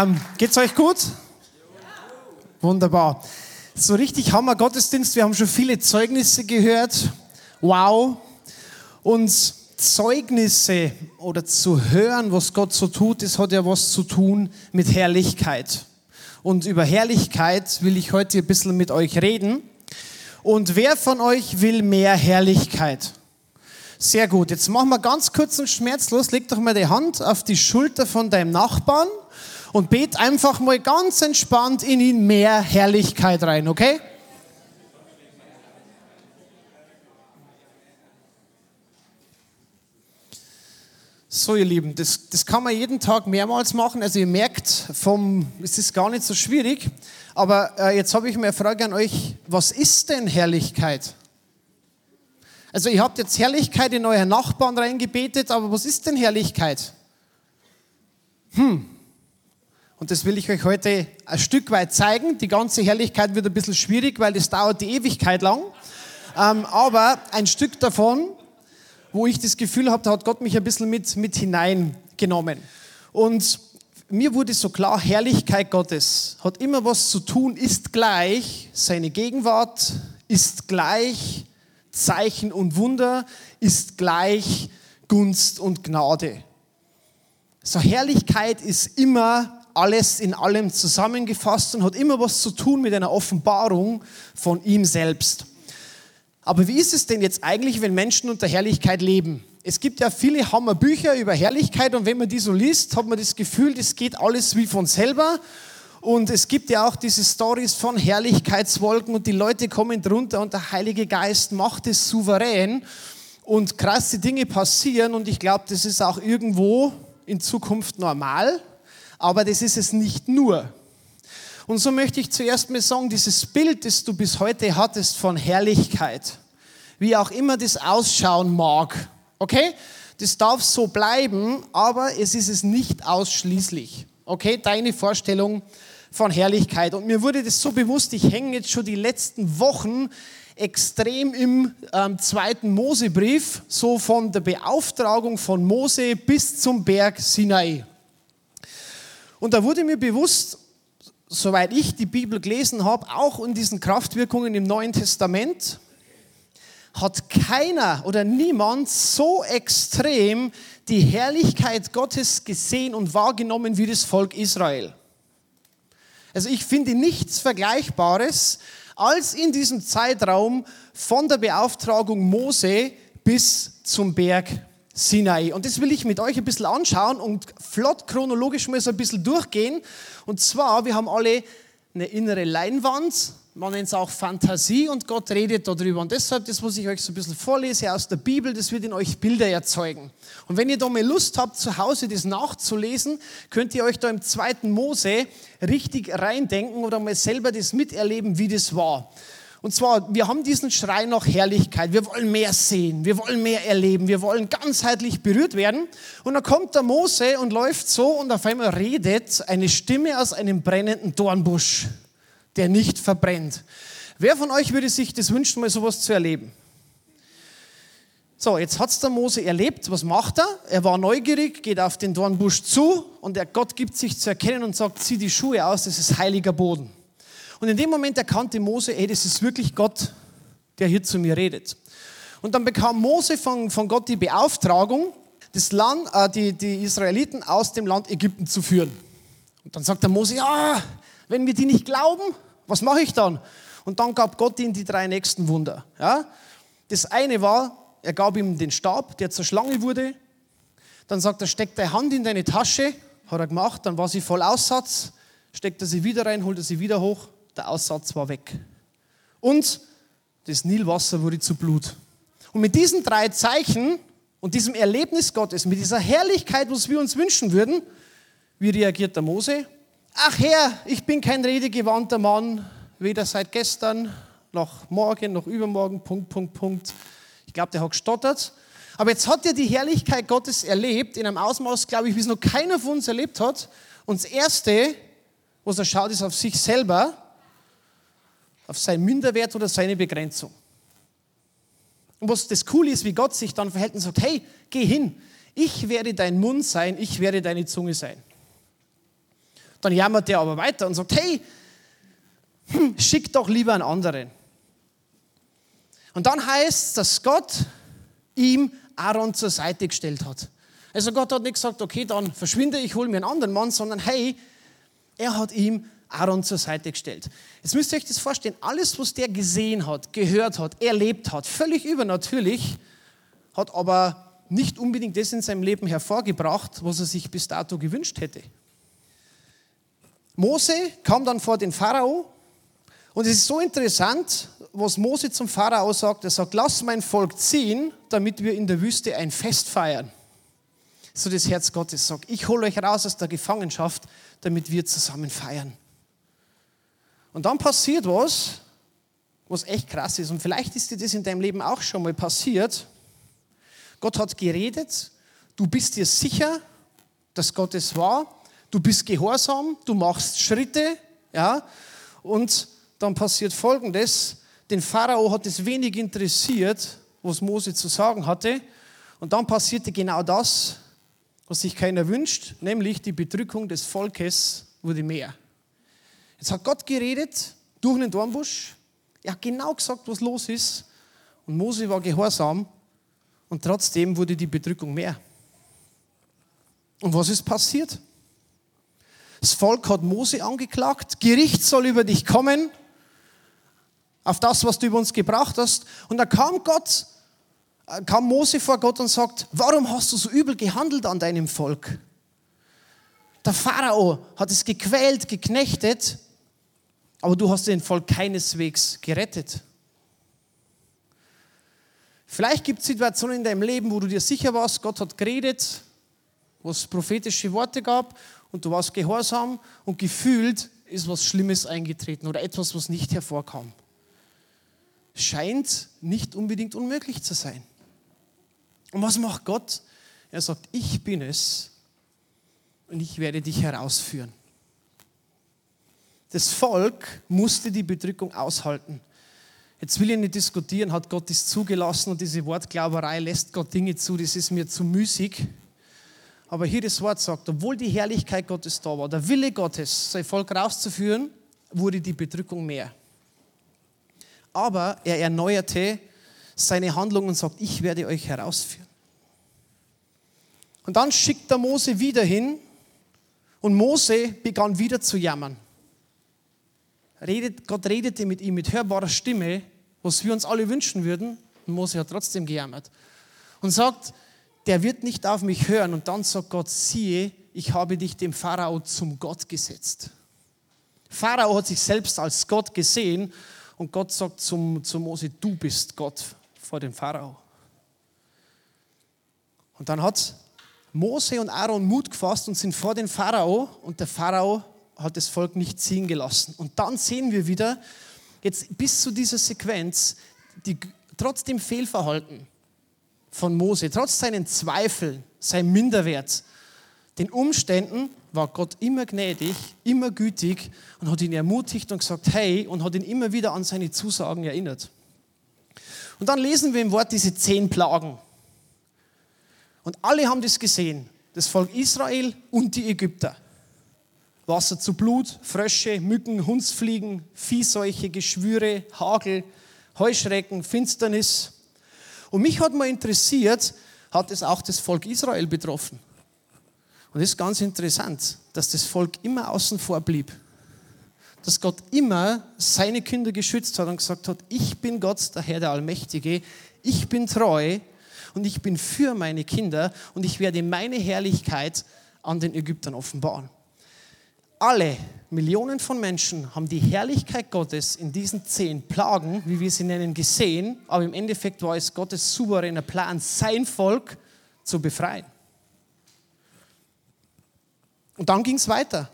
Ähm, geht's euch gut? Wunderbar. So richtig Hammer Gottesdienst. Wir haben schon viele Zeugnisse gehört. Wow. Und Zeugnisse oder zu hören, was Gott so tut, das hat ja was zu tun mit Herrlichkeit. Und über Herrlichkeit will ich heute ein bisschen mit euch reden. Und wer von euch will mehr Herrlichkeit? Sehr gut. Jetzt machen wir ganz kurz und schmerzlos. Leg doch mal die Hand auf die Schulter von deinem Nachbarn und bet einfach mal ganz entspannt in ihn mehr Herrlichkeit rein, okay? So, ihr Lieben, das, das kann man jeden Tag mehrmals machen. Also ihr merkt, vom, es ist gar nicht so schwierig. Aber äh, jetzt habe ich mir eine Frage an euch. Was ist denn Herrlichkeit? Also ihr habt jetzt Herrlichkeit in euren Nachbarn reingebetet, aber was ist denn Herrlichkeit? Hm. Und das will ich euch heute ein Stück weit zeigen. Die ganze Herrlichkeit wird ein bisschen schwierig, weil das dauert die Ewigkeit lang. Ähm, aber ein Stück davon, wo ich das Gefühl habe, da hat Gott mich ein bisschen mit, mit hineingenommen. Und mir wurde so klar, Herrlichkeit Gottes hat immer was zu tun, ist gleich seine Gegenwart, ist gleich Zeichen und Wunder ist gleich Gunst und Gnade. So Herrlichkeit ist immer alles in allem zusammengefasst und hat immer was zu tun mit einer Offenbarung von ihm selbst. Aber wie ist es denn jetzt eigentlich, wenn Menschen unter Herrlichkeit leben? Es gibt ja viele Hammerbücher über Herrlichkeit und wenn man die so liest, hat man das Gefühl, das geht alles wie von selber und es gibt ja auch diese Stories von Herrlichkeitswolken und die Leute kommen drunter und der Heilige Geist macht es souverän und krasse Dinge passieren und ich glaube, das ist auch irgendwo in Zukunft normal, aber das ist es nicht nur. Und so möchte ich zuerst mal sagen, dieses Bild, das du bis heute hattest von Herrlichkeit, wie auch immer das ausschauen mag, okay? Das darf so bleiben, aber es ist es nicht ausschließlich. Okay, deine Vorstellung von Herrlichkeit. Und mir wurde das so bewusst, ich hänge jetzt schon die letzten Wochen extrem im ähm, zweiten Mosebrief, so von der Beauftragung von Mose bis zum Berg Sinai. Und da wurde mir bewusst, soweit ich die Bibel gelesen habe, auch in diesen Kraftwirkungen im Neuen Testament, hat keiner oder niemand so extrem die Herrlichkeit Gottes gesehen und wahrgenommen wie das Volk Israel. Also ich finde nichts Vergleichbares als in diesem Zeitraum von der Beauftragung Mose bis zum Berg Sinai. Und das will ich mit euch ein bisschen anschauen und flott chronologisch mal so ein bisschen durchgehen. Und zwar, wir haben alle eine innere Leinwand man nennt es auch Fantasie und Gott redet darüber. Und deshalb, das, was ich euch so ein bisschen vorlese aus der Bibel, das wird in euch Bilder erzeugen. Und wenn ihr da mal Lust habt, zu Hause das nachzulesen, könnt ihr euch da im zweiten Mose richtig reindenken oder mal selber das miterleben, wie das war. Und zwar, wir haben diesen Schrei nach Herrlichkeit. Wir wollen mehr sehen, wir wollen mehr erleben, wir wollen ganzheitlich berührt werden. Und dann kommt der Mose und läuft so und auf einmal redet eine Stimme aus einem brennenden Dornbusch der nicht verbrennt. Wer von euch würde sich das wünschen, mal sowas zu erleben? So, jetzt hat es der Mose erlebt. Was macht er? Er war neugierig, geht auf den Dornbusch zu und der Gott gibt sich zu erkennen und sagt, zieh die Schuhe aus, das ist heiliger Boden. Und in dem Moment erkannte Mose, ey, das ist wirklich Gott, der hier zu mir redet. Und dann bekam Mose von, von Gott die Beauftragung, das Land, äh, die, die Israeliten aus dem Land Ägypten zu führen. Und dann sagt der Mose, ja, wenn wir die nicht glauben, was mache ich dann? Und dann gab Gott ihm die drei nächsten Wunder. Ja? Das eine war, er gab ihm den Stab, der zur Schlange wurde. Dann sagt er, steck deine Hand in deine Tasche. Hat er gemacht, dann war sie voll Aussatz. Steckt er sie wieder rein, holt er sie wieder hoch. Der Aussatz war weg. Und das Nilwasser wurde zu Blut. Und mit diesen drei Zeichen und diesem Erlebnis Gottes, mit dieser Herrlichkeit, was wir uns wünschen würden, wie reagiert der Mose? ach Herr, ich bin kein redegewandter Mann, weder seit gestern noch morgen noch übermorgen, Punkt, Punkt, Punkt. Ich glaube, der hat gestottert. Aber jetzt hat er die Herrlichkeit Gottes erlebt, in einem Ausmaß, glaube ich, wie es noch keiner von uns erlebt hat. Und das Erste, was er schaut, ist auf sich selber, auf seinen Minderwert oder seine Begrenzung. Und was das Coole ist, wie Gott sich dann verhält und sagt, hey, geh hin, ich werde dein Mund sein, ich werde deine Zunge sein. Dann jammert der aber weiter und sagt, hey, hm, schick doch lieber einen anderen. Und dann heißt es, dass Gott ihm Aaron zur Seite gestellt hat. Also Gott hat nicht gesagt, okay, dann verschwinde ich, hole mir einen anderen Mann, sondern hey, er hat ihm Aaron zur Seite gestellt. Jetzt müsst ihr euch das vorstellen, alles, was der gesehen hat, gehört hat, erlebt hat, völlig übernatürlich, hat aber nicht unbedingt das in seinem Leben hervorgebracht, was er sich bis dato gewünscht hätte. Mose kam dann vor den Pharao und es ist so interessant, was Mose zum Pharao sagt. Er sagt, lass mein Volk ziehen, damit wir in der Wüste ein Fest feiern. So das Herz Gottes sagt, ich hole euch raus aus der Gefangenschaft, damit wir zusammen feiern. Und dann passiert was, was echt krass ist. Und vielleicht ist dir das in deinem Leben auch schon mal passiert. Gott hat geredet, du bist dir sicher, dass Gott es war, du bist gehorsam, du machst Schritte, ja, und dann passiert Folgendes, den Pharao hat es wenig interessiert, was Mose zu sagen hatte, und dann passierte genau das, was sich keiner wünscht, nämlich die Bedrückung des Volkes wurde mehr. Jetzt hat Gott geredet durch einen Dornbusch, er hat genau gesagt, was los ist, und Mose war gehorsam, und trotzdem wurde die Bedrückung mehr. Und was ist passiert? Das Volk hat Mose angeklagt, Gericht soll über dich kommen, auf das, was du über uns gebracht hast. Und da kam Gott, äh, kam Mose vor Gott und sagt, warum hast du so übel gehandelt an deinem Volk? Der Pharao hat es gequält, geknechtet, aber du hast den Volk keineswegs gerettet. Vielleicht gibt es Situationen in deinem Leben, wo du dir sicher warst, Gott hat geredet, wo es prophetische Worte gab und du warst gehorsam und gefühlt ist was Schlimmes eingetreten oder etwas, was nicht hervorkam. Scheint nicht unbedingt unmöglich zu sein. Und was macht Gott? Er sagt, ich bin es und ich werde dich herausführen. Das Volk musste die Bedrückung aushalten. Jetzt will ich nicht diskutieren, hat Gott das zugelassen und diese Wortglauberei lässt Gott Dinge zu, das ist mir zu müßig. Aber hier das Wort sagt, obwohl die Herrlichkeit Gottes da war, der Wille Gottes, sein Volk rauszuführen, wurde die Bedrückung mehr. Aber er erneuerte seine Handlung und sagt, ich werde euch herausführen. Und dann schickt er Mose wieder hin und Mose begann wieder zu jammern redet, Gott redete mit ihm mit hörbarer Stimme, was wir uns alle wünschen würden. Und Mose hat trotzdem gejammert. Und sagt, der wird nicht auf mich hören. Und dann sagt Gott, siehe, ich habe dich dem Pharao zum Gott gesetzt. Pharao hat sich selbst als Gott gesehen und Gott sagt zum, zu Mose, du bist Gott vor dem Pharao. Und dann hat Mose und Aaron Mut gefasst und sind vor den Pharao und der Pharao hat das Volk nicht ziehen gelassen. Und dann sehen wir wieder, jetzt bis zu dieser Sequenz, die, trotz dem Fehlverhalten von Mose, trotz seinen Zweifeln, seinem Minderwert, den Umständen war Gott immer gnädig, immer gütig und hat ihn ermutigt und gesagt, hey, und hat ihn immer wieder an seine Zusagen erinnert. Und dann lesen wir im Wort diese zehn Plagen. Und alle haben das gesehen, das Volk Israel und die Ägypter. Wasser zu Blut, Frösche, Mücken, Hundsfliegen, Viehseuche, Geschwüre, Hagel, Heuschrecken, Finsternis. Und mich hat mal interessiert, hat es auch das Volk Israel betroffen. Und es ist ganz interessant, dass das Volk immer außen vor blieb. Dass Gott immer seine Kinder geschützt hat und gesagt hat, ich bin Gott, der Herr der Allmächtige, ich bin treu und ich bin für meine Kinder und ich werde meine Herrlichkeit an den Ägyptern offenbaren alle Millionen von Menschen haben die Herrlichkeit Gottes in diesen zehn Plagen, wie wir sie nennen, gesehen, aber im Endeffekt war es Gottes souveräner Plan, sein Volk zu befreien. Und dann ging es weiter.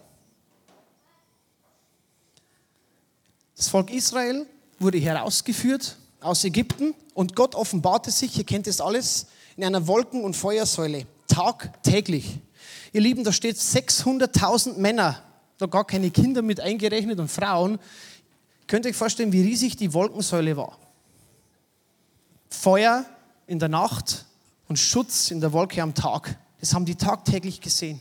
Das Volk Israel wurde herausgeführt aus Ägypten und Gott offenbarte sich, ihr kennt das alles, in einer Wolken- und Feuersäule, tagtäglich. Ihr Lieben, da steht 600.000 Männer da gar keine Kinder mit eingerechnet und Frauen. Könnt ihr euch vorstellen, wie riesig die Wolkensäule war? Feuer in der Nacht und Schutz in der Wolke am Tag. Das haben die tagtäglich gesehen.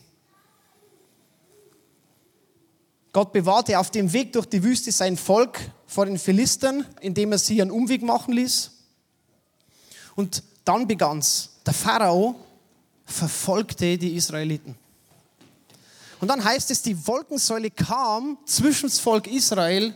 Gott bewahrte auf dem Weg durch die Wüste sein Volk vor den Philistern, indem er sie einen Umweg machen ließ. Und dann begann es. Der Pharao verfolgte die Israeliten. Und dann heißt es, die Wolkensäule kam zwischen das Volk Israel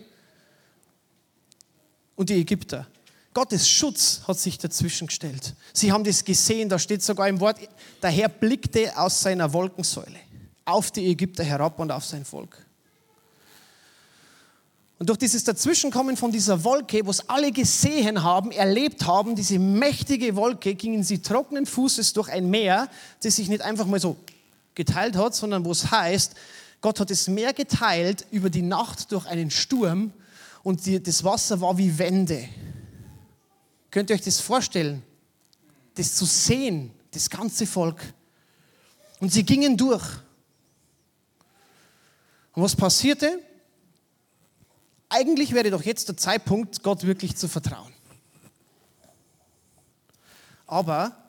und die Ägypter. Gottes Schutz hat sich dazwischen gestellt. Sie haben das gesehen, da steht sogar im Wort, der Herr blickte aus seiner Wolkensäule auf die Ägypter herab und auf sein Volk. Und durch dieses Dazwischenkommen von dieser Wolke, wo es alle gesehen haben, erlebt haben, diese mächtige Wolke, gingen sie trockenen Fußes durch ein Meer, das sich nicht einfach mal so geteilt hat, sondern wo es heißt, Gott hat das Meer geteilt über die Nacht durch einen Sturm und die, das Wasser war wie Wände. Könnt ihr euch das vorstellen? Das zu sehen, das ganze Volk. Und sie gingen durch. Und was passierte? Eigentlich wäre doch jetzt der Zeitpunkt, Gott wirklich zu vertrauen. Aber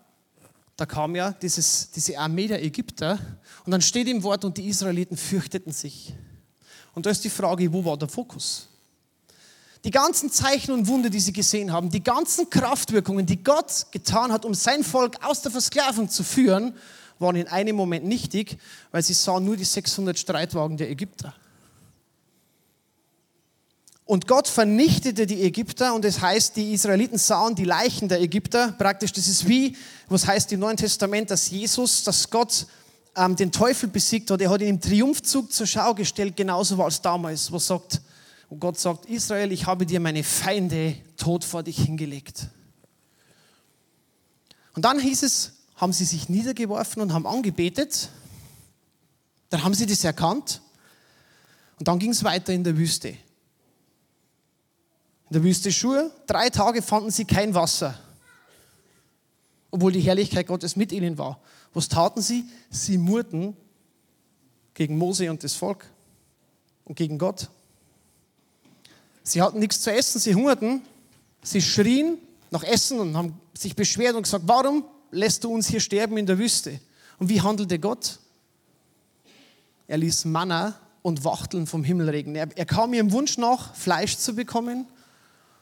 da kam ja dieses, diese Armee der Ägypter und dann steht im Wort, und die Israeliten fürchteten sich. Und da ist die Frage, wo war der Fokus? Die ganzen Zeichen und Wunder, die sie gesehen haben, die ganzen Kraftwirkungen, die Gott getan hat, um sein Volk aus der Versklavung zu führen, waren in einem Moment nichtig, weil sie sahen nur die 600 Streitwagen der Ägypter. Und Gott vernichtete die Ägypter und das heißt, die Israeliten sahen die Leichen der Ägypter. Praktisch, das ist wie, was heißt im Neuen Testament, dass Jesus, dass Gott ähm, den Teufel besiegt hat. Er hat ihn im Triumphzug zur Schau gestellt, genauso war es damals, wo sagt, wo Gott sagt, Israel, ich habe dir meine Feinde tot vor dich hingelegt. Und dann hieß es, haben sie sich niedergeworfen und haben angebetet. Dann haben sie das erkannt. Und dann ging es weiter in der Wüste in der Wüste Schur. Drei Tage fanden sie kein Wasser, obwohl die Herrlichkeit Gottes mit ihnen war. Was taten sie? Sie murrten gegen Mose und das Volk und gegen Gott. Sie hatten nichts zu essen, sie hungerten, sie schrien nach Essen und haben sich beschwert und gesagt, warum lässt du uns hier sterben in der Wüste? Und wie handelte Gott? Er ließ Manna und Wachteln vom Himmel regnen. Er, er kam ihrem Wunsch nach, Fleisch zu bekommen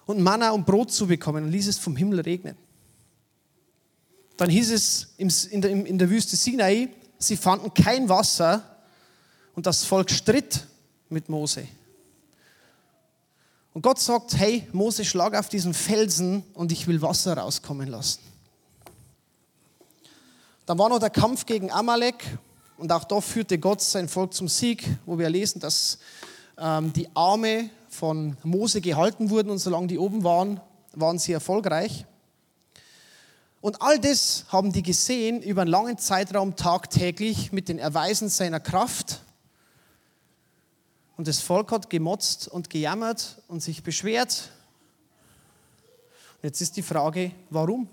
und Manna und Brot zu bekommen und ließ es vom Himmel regnen. Dann hieß es in der, Wüste Sinai, sie fanden kein Wasser und das Volk stritt mit Mose. Und Gott sagt, hey Mose, schlag auf diesen Felsen und ich will Wasser rauskommen lassen. Dann war noch der Kampf gegen Amalek und auch da führte Gott sein Volk zum Sieg, wo wir lesen, dass ähm, die Arme von Mose gehalten wurden und solange die oben waren, waren sie erfolgreich. Und all das haben die gesehen über einen langen Zeitraum tagtäglich mit den Erweisen seiner Kraft. Und das Volk hat gemotzt und gejammert und sich beschwert. Und jetzt ist die Frage, warum?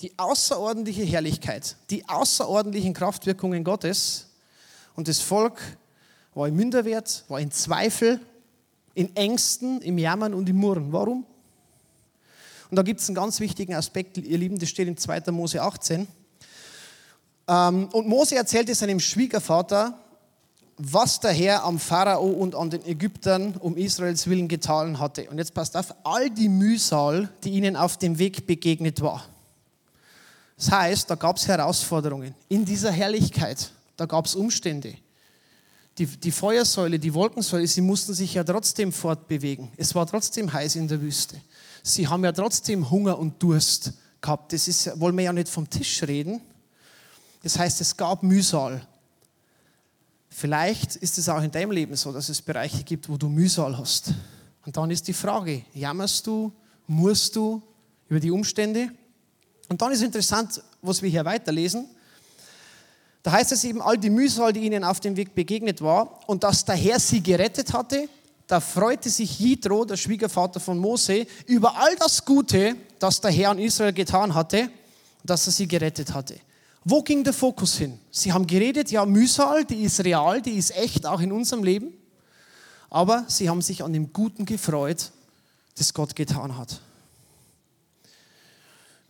Die außerordentliche Herrlichkeit, die außerordentlichen Kraftwirkungen Gottes und das Volk war im Minderwert, war in Zweifel, in Ängsten, im Jammern und im Murren. Warum? Und da gibt es einen ganz wichtigen Aspekt, ihr Lieben, das steht in 2. Mose 18. Ähm, und Mose erzählte seinem Schwiegervater, was der Herr am Pharao und an den Ägyptern um Israels Willen getan hatte. Und jetzt passt auf, all die Mühsal, die ihnen auf dem Weg begegnet war. Das heißt, da gab es Herausforderungen. In dieser Herrlichkeit, da gab es Umstände die, die Feuersäule, die Wolkensäule, sie mussten sich ja trotzdem fortbewegen. Es war trotzdem heiß in der Wüste. Sie haben ja trotzdem Hunger und Durst gehabt. Das ist, wollen wir ja nicht vom Tisch reden. Das heißt, es gab Mühsal. Vielleicht ist es auch in deinem Leben so, dass es Bereiche gibt, wo du Mühsal hast. Und dann ist die Frage, jammerst du, musst du über die Umstände? Und dann ist interessant, was wir hier weiterlesen. Da heißt es eben, all die Mühsal, die ihnen auf dem Weg begegnet war und dass der Herr sie gerettet hatte, da freute sich Jitro, der Schwiegervater von Mose, über all das Gute, das der Herr an Israel getan hatte dass er sie gerettet hatte. Wo ging der Fokus hin? Sie haben geredet, ja, Mühsal, die ist real, die ist echt, auch in unserem Leben. Aber sie haben sich an dem Guten gefreut, das Gott getan hat.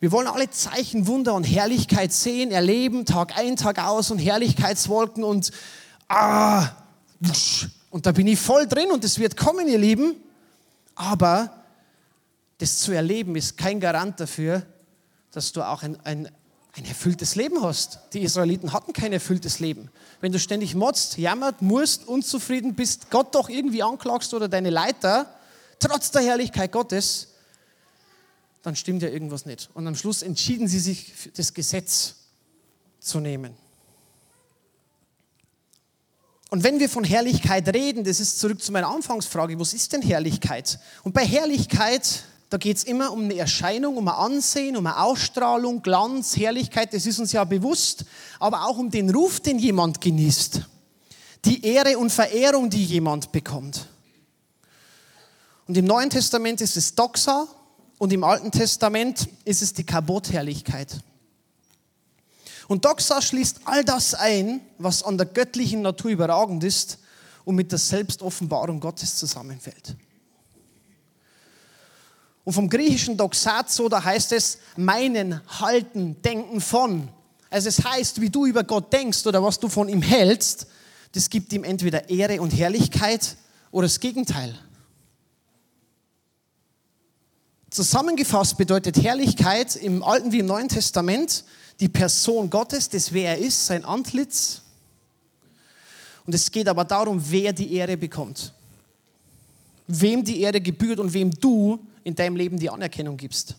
Wir wollen alle Zeichen, Wunder und Herrlichkeit sehen, erleben, Tag ein, Tag aus und Herrlichkeitswolken und ah, Und da bin ich voll drin und es wird kommen, ihr Lieben. Aber das zu erleben ist kein Garant dafür, dass du auch ein, ein, ein erfülltes Leben hast. Die Israeliten hatten kein erfülltes Leben. Wenn du ständig motzt, jammert, musst, unzufrieden bist, Gott doch irgendwie anklagst oder deine Leiter, trotz der Herrlichkeit Gottes, dann stimmt ja irgendwas nicht. Und am Schluss entschieden sie sich, das Gesetz zu nehmen. Und wenn wir von Herrlichkeit reden, das ist zurück zu meiner Anfangsfrage, was ist denn Herrlichkeit? Und bei Herrlichkeit, da geht es immer um eine Erscheinung, um ein Ansehen, um eine Ausstrahlung, Glanz, Herrlichkeit, das ist uns ja bewusst, aber auch um den Ruf, den jemand genießt, die Ehre und Verehrung, die jemand bekommt. Und im Neuen Testament ist es Doxa und im Alten Testament ist es die Kabotherrlichkeit. Und Doxa schließt all das ein, was an der göttlichen Natur überragend ist und mit der Selbstoffenbarung Gottes zusammenfällt. Und vom griechischen Doxazo, da heißt es meinen, halten, denken von. Also es heißt, wie du über Gott denkst oder was du von ihm hältst, das gibt ihm entweder Ehre und Herrlichkeit oder das Gegenteil. Zusammengefasst bedeutet Herrlichkeit im Alten wie im Neuen Testament, die Person Gottes, das wer er ist, sein Antlitz. Und es geht aber darum, wer die Ehre bekommt. Wem die Ehre gebührt und wem du in deinem Leben die Anerkennung gibst.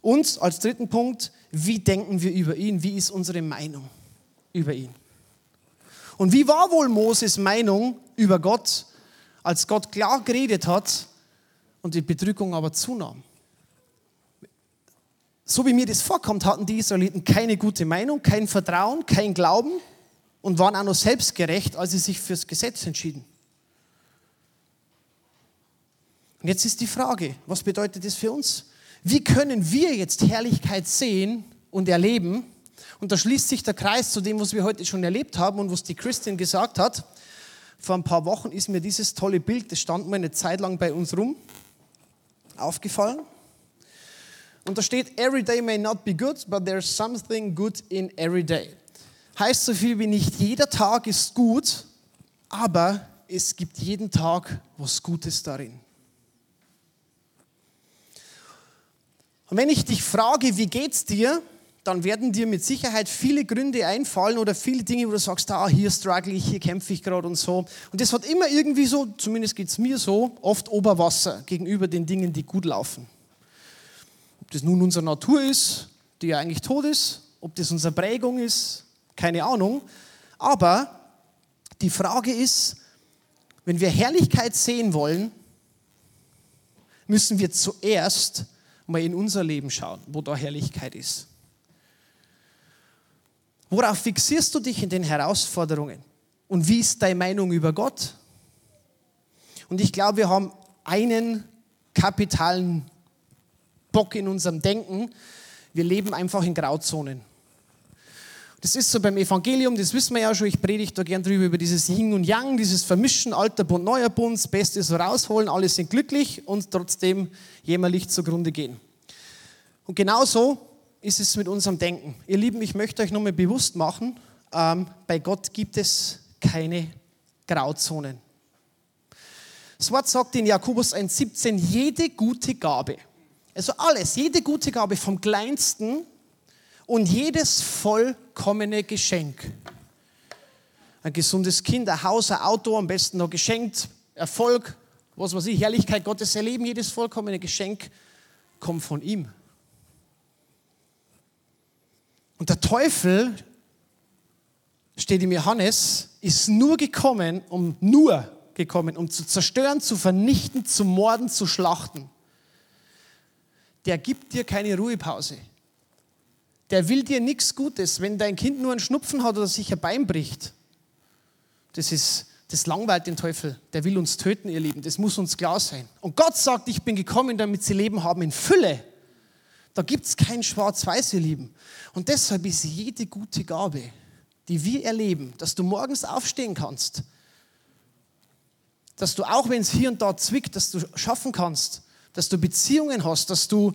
Und als dritten Punkt, wie denken wir über ihn? Wie ist unsere Meinung über ihn? Und wie war wohl Moses Meinung über Gott, als Gott klar geredet hat und die Bedrückung aber zunahm? so wie mir das vorkommt, hatten die Israeliten keine gute Meinung, kein Vertrauen, kein Glauben und waren auch noch selbstgerecht, als sie sich fürs Gesetz entschieden. Und jetzt ist die Frage, was bedeutet das für uns? Wie können wir jetzt Herrlichkeit sehen und erleben? Und da schließt sich der Kreis zu dem, was wir heute schon erlebt haben und was die Christin gesagt hat. Vor ein paar Wochen ist mir dieses tolle Bild, das stand mal eine Zeit lang bei uns rum, aufgefallen. Und da steht, every day may not be good, but there's something good in every day. Heißt so viel wie nicht jeder Tag ist gut, aber es gibt jeden Tag was Gutes darin. Und wenn ich dich frage, wie geht's dir, dann werden dir mit Sicherheit viele Gründe einfallen oder viele Dinge, wo du sagst, ah, hier struggle ich, hier kämpfe ich gerade und so. Und das hat immer irgendwie so, zumindest geht es mir so, oft Oberwasser gegenüber den Dingen, die gut laufen das nun unsere Natur ist, die ja eigentlich tot ist, ob das unsere Prägung ist, keine Ahnung. Aber die Frage ist, wenn wir Herrlichkeit sehen wollen, müssen wir zuerst mal in unser Leben schauen, wo da Herrlichkeit ist. Worauf fixierst du dich in den Herausforderungen? Und wie ist deine Meinung über Gott? Und ich glaube, wir haben einen kapitalen Bock in unserem Denken. Wir leben einfach in Grauzonen. Das ist so beim Evangelium, das wissen wir ja schon, ich predige da gern drüber, über dieses Yin und Yang, dieses Vermischen, alter Bund, neuer Bund, das Beste so rausholen, alle sind glücklich und trotzdem jämmerlich zugrunde gehen. Und genauso ist es mit unserem Denken. Ihr Lieben, ich möchte euch nochmal bewusst machen, ähm, bei Gott gibt es keine Grauzonen. Das Wort sagt in Jakobus 1,17, jede gute Gabe also alles, jede gute Gabe vom kleinsten und jedes vollkommene Geschenk. Ein gesundes Kind, ein Haus, ein Auto, am besten noch geschenkt, Erfolg, was weiß ich, Herrlichkeit Gottes erleben, jedes vollkommene Geschenk kommt von ihm. Und der Teufel, steht im Johannes, ist nur gekommen, um nur gekommen, um zu zerstören, zu vernichten, zu morden, zu schlachten der gibt dir keine Ruhepause. Der will dir nichts Gutes. Wenn dein Kind nur einen Schnupfen hat oder sich ein Bein bricht, das ist, das langweilt den Teufel. Der will uns töten, ihr Lieben. Das muss uns klar sein. Und Gott sagt, ich bin gekommen, damit sie Leben haben in Fülle. Da gibt es kein Schwarz-Weiß, ihr Lieben. Und deshalb ist jede gute Gabe, die wir erleben, dass du morgens aufstehen kannst, dass du auch wenn es hier und da zwickt, dass du schaffen kannst, dass du Beziehungen hast, dass du,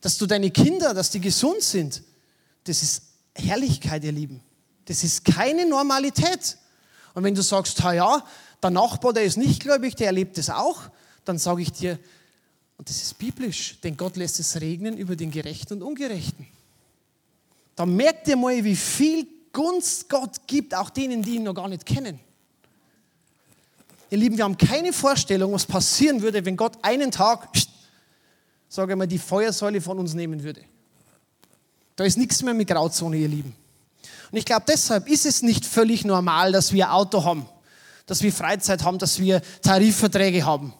dass du deine Kinder, dass die gesund sind. Das ist Herrlichkeit, ihr Lieben. Das ist keine Normalität. Und wenn du sagst, ja, der Nachbar, der ist nicht gläubig, der erlebt es auch, dann sage ich dir, und das ist biblisch, denn Gott lässt es regnen über den Gerechten und Ungerechten. Da merkt ihr mal, wie viel Gunst Gott gibt, auch denen, die ihn noch gar nicht kennen. Ihr Lieben, wir haben keine Vorstellung, was passieren würde, wenn Gott einen Tag, sage ich mal, die Feuersäule von uns nehmen würde. Da ist nichts mehr mit Grauzone, ihr Lieben. Und ich glaube, deshalb ist es nicht völlig normal, dass wir Auto haben, dass wir Freizeit haben, dass wir Tarifverträge haben,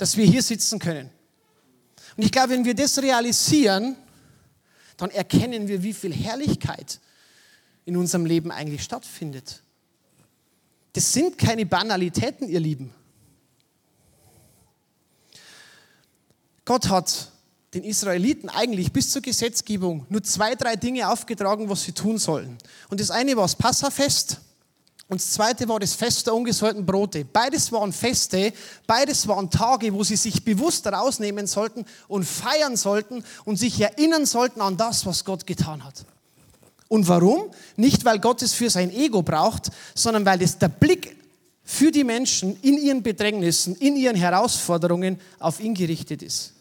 dass wir hier sitzen können. Und ich glaube, wenn wir das realisieren, dann erkennen wir, wie viel Herrlichkeit in unserem Leben eigentlich stattfindet. Das sind keine Banalitäten, ihr Lieben. Gott hat den Israeliten eigentlich bis zur Gesetzgebung nur zwei, drei Dinge aufgetragen, was sie tun sollen. Und das eine war das Passafest und das zweite war das Fest der ungesäuerten Brote. Beides waren Feste, beides waren Tage, wo sie sich bewusst rausnehmen sollten und feiern sollten und sich erinnern sollten an das, was Gott getan hat. Und warum? Nicht, weil Gott es für sein Ego braucht, sondern weil es der Blick für die Menschen in ihren Bedrängnissen, in ihren Herausforderungen auf ihn gerichtet ist.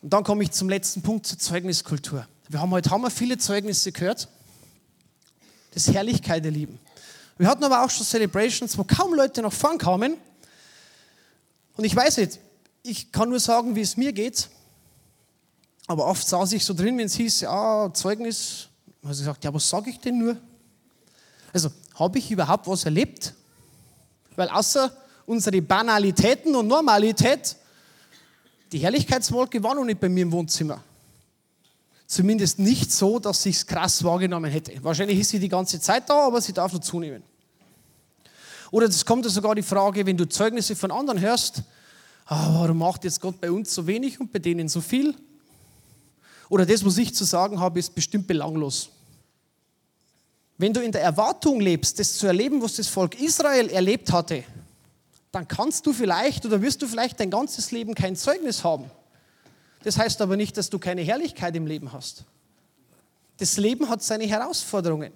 Und dann komme ich zum letzten Punkt zur Zeugniskultur. Wir haben heute wir viele Zeugnisse gehört. Ist Herrlichkeit, ihr Lieben. Wir hatten aber auch schon Celebrations, wo kaum Leute nach vorn kamen. Und ich weiß nicht, ich kann nur sagen, wie es mir geht. Aber oft saß ich so drin, wenn es hieß, ja, Zeugnis. habe ich gesagt, ja, was sage ich denn nur? Also, habe ich überhaupt was erlebt? Weil außer unsere Banalitäten und Normalität die Herrlichkeitswolke war noch nicht bei mir im Wohnzimmer. Zumindest nicht so, dass ich es krass wahrgenommen hätte. Wahrscheinlich ist sie die ganze Zeit da, aber sie darf noch zunehmen. Oder es kommt ja sogar die Frage, wenn du Zeugnisse von anderen hörst, ah, warum macht jetzt Gott bei uns so wenig und bei denen so viel? Oder das, was ich zu sagen habe, ist bestimmt belanglos. Wenn du in der Erwartung lebst, das zu erleben, was das Volk Israel erlebt hatte, dann kannst du vielleicht oder wirst du vielleicht dein ganzes Leben kein Zeugnis haben. Das heißt aber nicht, dass du keine Herrlichkeit im Leben hast. Das Leben hat seine Herausforderungen.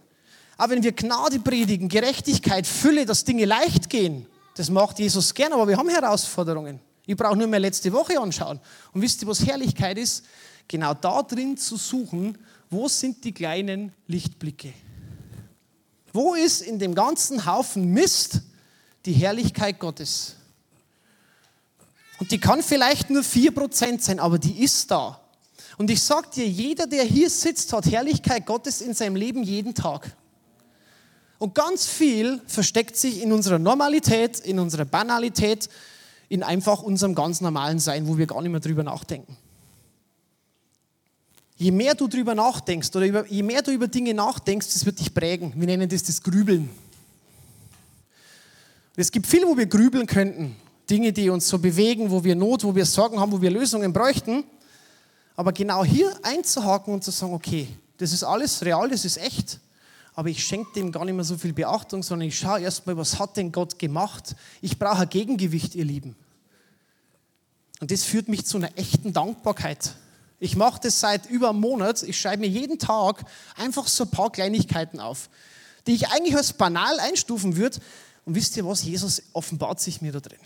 Aber wenn wir Gnade predigen, Gerechtigkeit, Fülle, dass Dinge leicht gehen, das macht Jesus gern, aber wir haben Herausforderungen. Ich brauche nur mehr letzte Woche anschauen. Und wisst ihr, was Herrlichkeit ist? Genau da drin zu suchen, wo sind die kleinen Lichtblicke? Wo ist in dem ganzen Haufen Mist die Herrlichkeit Gottes. Und die kann vielleicht nur 4% sein, aber die ist da. Und ich sage dir, jeder, der hier sitzt, hat Herrlichkeit Gottes in seinem Leben jeden Tag. Und ganz viel versteckt sich in unserer Normalität, in unserer Banalität, in einfach unserem ganz normalen Sein, wo wir gar nicht mehr drüber nachdenken. Je mehr du drüber nachdenkst oder je mehr du über Dinge nachdenkst, das wird dich prägen. Wir nennen das das Grübeln. Es gibt viel, wo wir grübeln könnten. Dinge, die uns so bewegen, wo wir Not, wo wir Sorgen haben, wo wir Lösungen bräuchten. Aber genau hier einzuhaken und zu sagen, okay, das ist alles real, das ist echt, aber ich schenke dem gar nicht mehr so viel Beachtung, sondern ich schaue erstmal, was hat denn Gott gemacht? Ich brauche ein Gegengewicht, ihr Lieben. Und das führt mich zu einer echten Dankbarkeit. Ich mache das seit über einem Monat. Ich schreibe mir jeden Tag einfach so ein paar Kleinigkeiten auf, die ich eigentlich als banal einstufen würde, und wisst ihr was? Jesus offenbart sich mir da drin.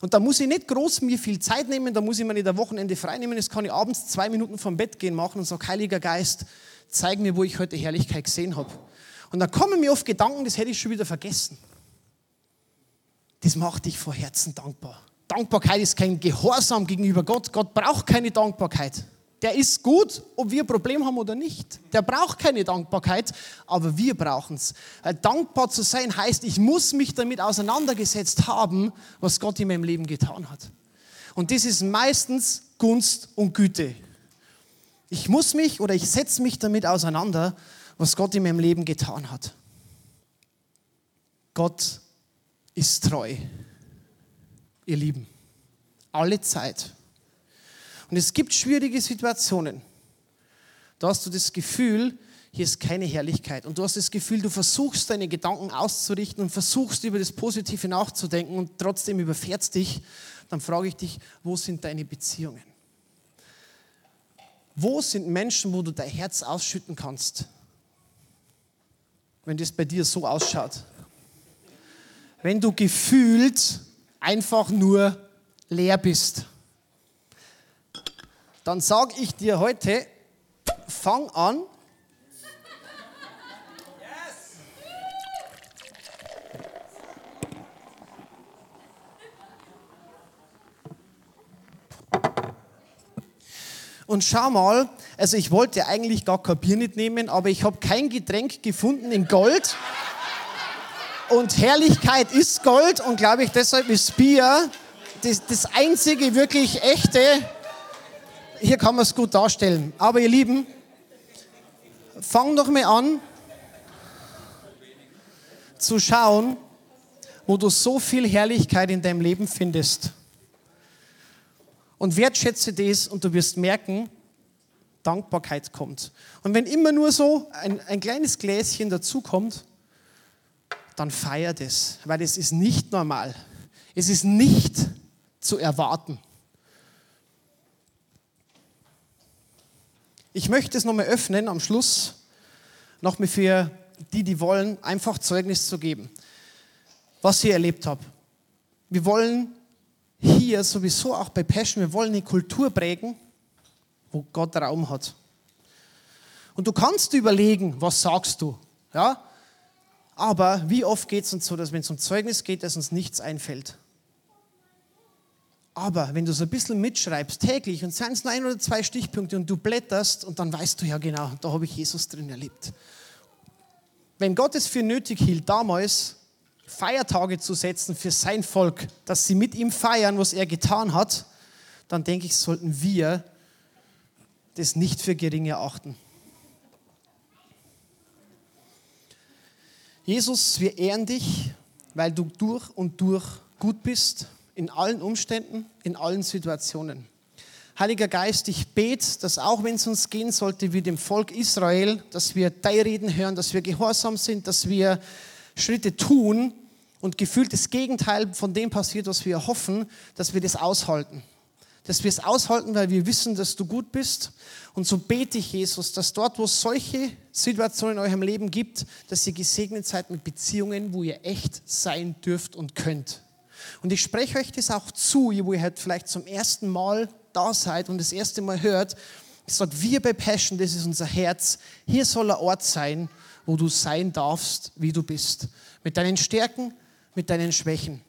Und da muss ich nicht groß mir viel Zeit nehmen, da muss ich mir nicht ein Wochenende frei nehmen, das kann ich abends zwei Minuten vom Bett gehen machen und sagen, Heiliger Geist, zeig mir, wo ich heute Herrlichkeit gesehen habe. Und dann kommen mir oft Gedanken, das hätte ich schon wieder vergessen. Das macht dich vor Herzen dankbar. Dankbarkeit ist kein Gehorsam gegenüber Gott. Gott braucht keine Dankbarkeit. Der ist gut, ob wir ein Problem haben oder nicht. Der braucht keine Dankbarkeit, aber wir brauchen es. Dankbar zu sein heißt, ich muss mich damit auseinandergesetzt haben, was Gott in meinem Leben getan hat. Und das ist meistens Gunst und Güte. Ich muss mich oder ich setze mich damit auseinander, was Gott in meinem Leben getan hat. Gott ist treu, ihr Lieben, alle Zeit. Und es gibt schwierige Situationen. Da hast du das Gefühl, hier ist keine Herrlichkeit. Und du hast das Gefühl, du versuchst deine Gedanken auszurichten und versuchst über das Positive nachzudenken und trotzdem überfährst dich. Dann frage ich dich, wo sind deine Beziehungen? Wo sind Menschen, wo du dein Herz ausschütten kannst? wenn das bei dir so ausschaut. Wenn du gefühlt einfach nur leer bist. Dann sage ich dir heute, fang an, Und schau mal, also ich wollte eigentlich gar kein Bier nicht nehmen, aber ich habe kein Getränk gefunden in Gold. Und Herrlichkeit ist Gold und glaube ich, deshalb ist Bier das, das einzige wirklich echte. Hier kann man es gut darstellen. Aber ihr Lieben, fang doch mal an zu schauen, wo du so viel Herrlichkeit in deinem Leben findest. Und wertschätze das und du wirst merken, Dankbarkeit kommt. Und wenn immer nur so ein, ein kleines Gläschen dazukommt, dann feiert es, weil es ist nicht normal. Es ist nicht zu erwarten. Ich möchte es nochmal öffnen am Schluss, nochmal für die, die wollen, einfach Zeugnis zu geben, was ich erlebt habe. Wir wollen hier sowieso auch bei Passion, wir wollen eine Kultur prägen, wo Gott Raum hat. Und du kannst überlegen, was sagst du, ja? Aber wie oft geht es uns so, dass wenn es um Zeugnis geht, dass uns nichts einfällt? Aber wenn du so ein bisschen mitschreibst, täglich, und seien es nur ein oder zwei Stichpunkte, und du blätterst, und dann weißt du ja genau, da habe ich Jesus drin erlebt. Wenn Gott es für nötig hielt, damals Feiertage zu setzen für sein Volk, dass sie mit ihm feiern, was er getan hat, dann denke ich, sollten wir das nicht für gering erachten. Jesus, wir ehren dich, weil du durch und durch gut bist, in allen Umständen, in allen Situationen. Heiliger Geist, ich bete, dass auch wenn es uns gehen sollte wie dem Volk Israel, dass wir deine Reden hören, dass wir gehorsam sind, dass wir Schritte tun und gefühlt das Gegenteil von dem passiert, was wir hoffen, dass wir das aushalten. Dass wir es aushalten, weil wir wissen, dass du gut bist. Und so bete ich, Jesus, dass dort, wo es solche Situationen in eurem Leben gibt, dass ihr gesegnet seid mit Beziehungen, wo ihr echt sein dürft und könnt. Und ich spreche euch das auch zu, wo ihr halt vielleicht zum ersten Mal da seid und das erste Mal hört. Ich sage, wir bei Passion, das ist unser Herz. Hier soll ein Ort sein, wo du sein darfst, wie du bist. Mit deinen Stärken, mit deinen Schwächen.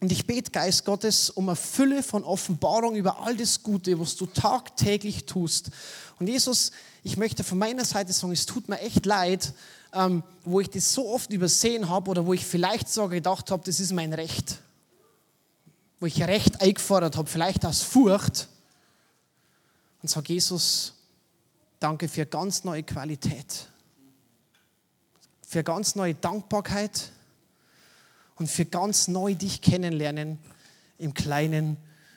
Und ich bete, Geist Gottes, um eine Fülle von Offenbarung über all das Gute, was du tagtäglich tust. Und Jesus, ich möchte von meiner Seite sagen, es tut mir echt leid, ähm, wo ich das so oft übersehen habe oder wo ich vielleicht sogar gedacht habe, das ist mein Recht. Wo ich Recht eingefordert habe, vielleicht aus Furcht. Und sage, Jesus, danke für ganz neue Qualität für ganz neue Dankbarkeit und für ganz neu dich kennenlernen im Kleinen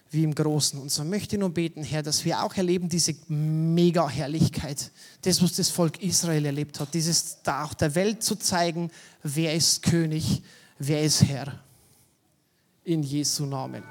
wie im Großen. Und so möchte ich nur beten, Herr, dass wir auch erleben diese Mega-Herrlichkeit, das, was das Volk Israel erlebt hat, dieses da auch der Welt zu zeigen, wer ist König, wer ist Herr. In Jesu Namen.